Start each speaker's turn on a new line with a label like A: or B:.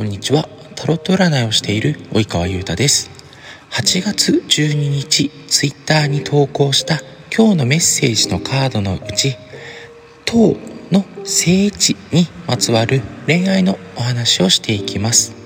A: こんにちは。タロット占いをしている及川優太です。8月12日、ツイッターに投稿した今日のメッセージのカードのうち、塔の聖地にまつわる恋愛のお話をしていきます。